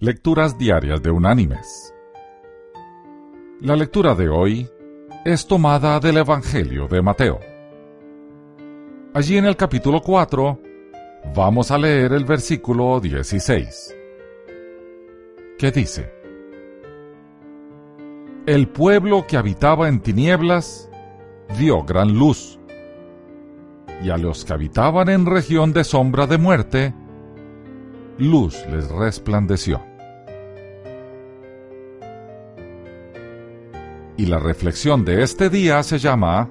Lecturas Diarias de Unánimes. La lectura de hoy es tomada del Evangelio de Mateo. Allí en el capítulo 4 vamos a leer el versículo 16, que dice, El pueblo que habitaba en tinieblas vio gran luz, y a los que habitaban en región de sombra de muerte, luz les resplandeció. Y la reflexión de este día se llama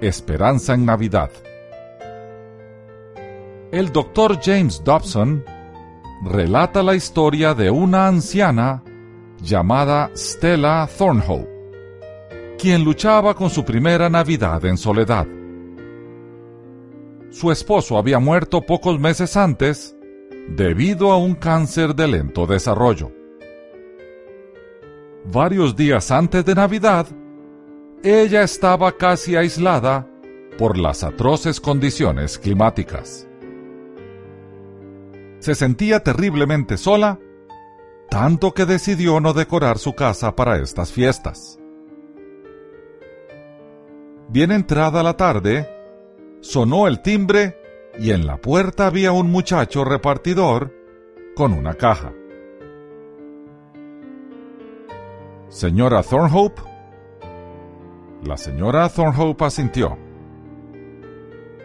Esperanza en Navidad. El doctor James Dobson relata la historia de una anciana llamada Stella Thornhope, quien luchaba con su primera Navidad en soledad. Su esposo había muerto pocos meses antes debido a un cáncer de lento desarrollo. Varios días antes de Navidad, ella estaba casi aislada por las atroces condiciones climáticas. Se sentía terriblemente sola, tanto que decidió no decorar su casa para estas fiestas. Bien entrada la tarde, sonó el timbre y en la puerta había un muchacho repartidor con una caja. Señora Thornhope. La señora Thornhope asintió.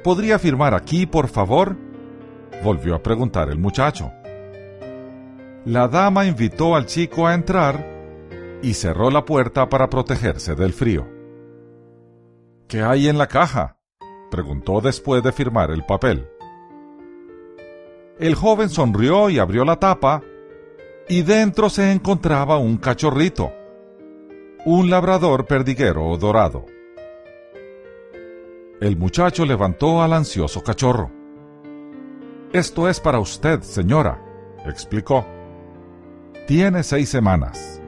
¿Podría firmar aquí, por favor? volvió a preguntar el muchacho. La dama invitó al chico a entrar y cerró la puerta para protegerse del frío. ¿Qué hay en la caja? preguntó después de firmar el papel. El joven sonrió y abrió la tapa, y dentro se encontraba un cachorrito, un labrador perdiguero dorado. El muchacho levantó al ansioso cachorro. Esto es para usted, señora, explicó. Tiene seis semanas.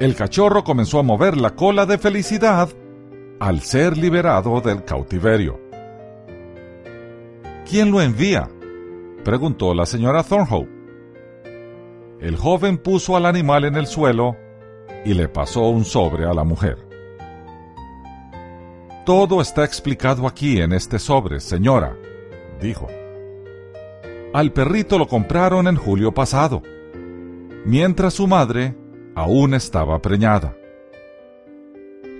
El cachorro comenzó a mover la cola de felicidad al ser liberado del cautiverio. ¿Quién lo envía? preguntó la señora Thornhope. El joven puso al animal en el suelo y le pasó un sobre a la mujer. Todo está explicado aquí en este sobre, señora, dijo. Al perrito lo compraron en julio pasado, mientras su madre aún estaba preñada.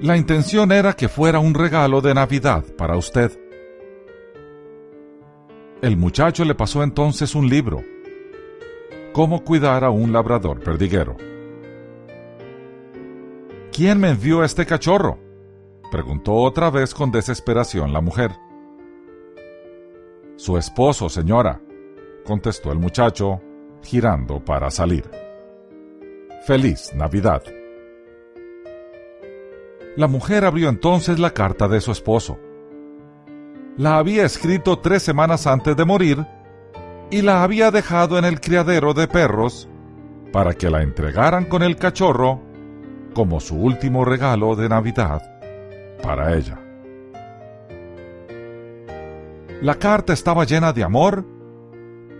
La intención era que fuera un regalo de Navidad para usted. El muchacho le pasó entonces un libro, Cómo cuidar a un labrador perdiguero. ¿Quién me envió este cachorro? preguntó otra vez con desesperación la mujer. Su esposo, señora, contestó el muchacho, girando para salir. Feliz Navidad. La mujer abrió entonces la carta de su esposo. La había escrito tres semanas antes de morir y la había dejado en el criadero de perros para que la entregaran con el cachorro como su último regalo de Navidad para ella. La carta estaba llena de amor,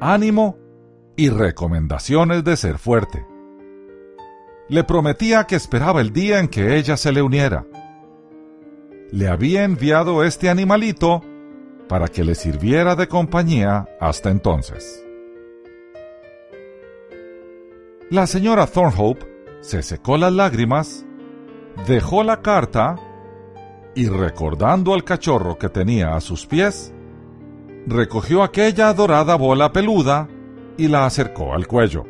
ánimo y recomendaciones de ser fuerte le prometía que esperaba el día en que ella se le uniera. Le había enviado este animalito para que le sirviera de compañía hasta entonces. La señora Thornhope se secó las lágrimas, dejó la carta y recordando al cachorro que tenía a sus pies, recogió aquella dorada bola peluda y la acercó al cuello.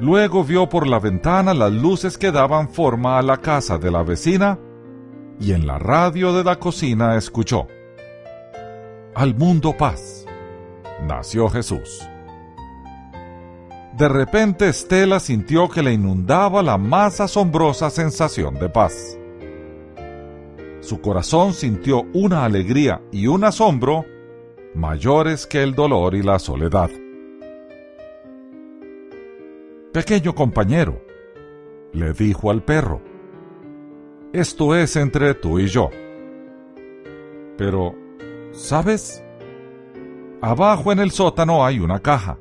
Luego vio por la ventana las luces que daban forma a la casa de la vecina y en la radio de la cocina escuchó, Al mundo paz, nació Jesús. De repente Estela sintió que le inundaba la más asombrosa sensación de paz. Su corazón sintió una alegría y un asombro mayores que el dolor y la soledad. Pequeño compañero, le dijo al perro, esto es entre tú y yo. Pero, ¿sabes? Abajo en el sótano hay una caja.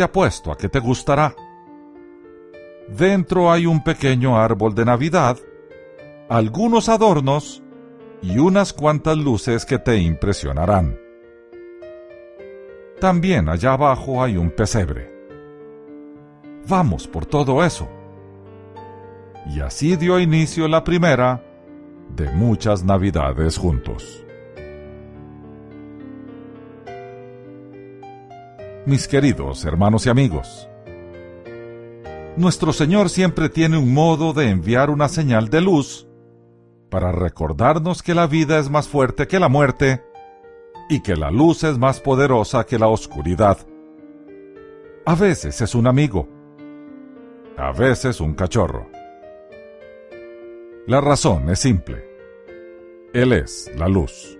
Te apuesto a que te gustará. Dentro hay un pequeño árbol de Navidad, algunos adornos y unas cuantas luces que te impresionarán. También allá abajo hay un pesebre. Vamos por todo eso. Y así dio inicio la primera de muchas navidades juntos. Mis queridos hermanos y amigos, nuestro Señor siempre tiene un modo de enviar una señal de luz para recordarnos que la vida es más fuerte que la muerte y que la luz es más poderosa que la oscuridad. A veces es un amigo, a veces un cachorro. La razón es simple. Él es la luz.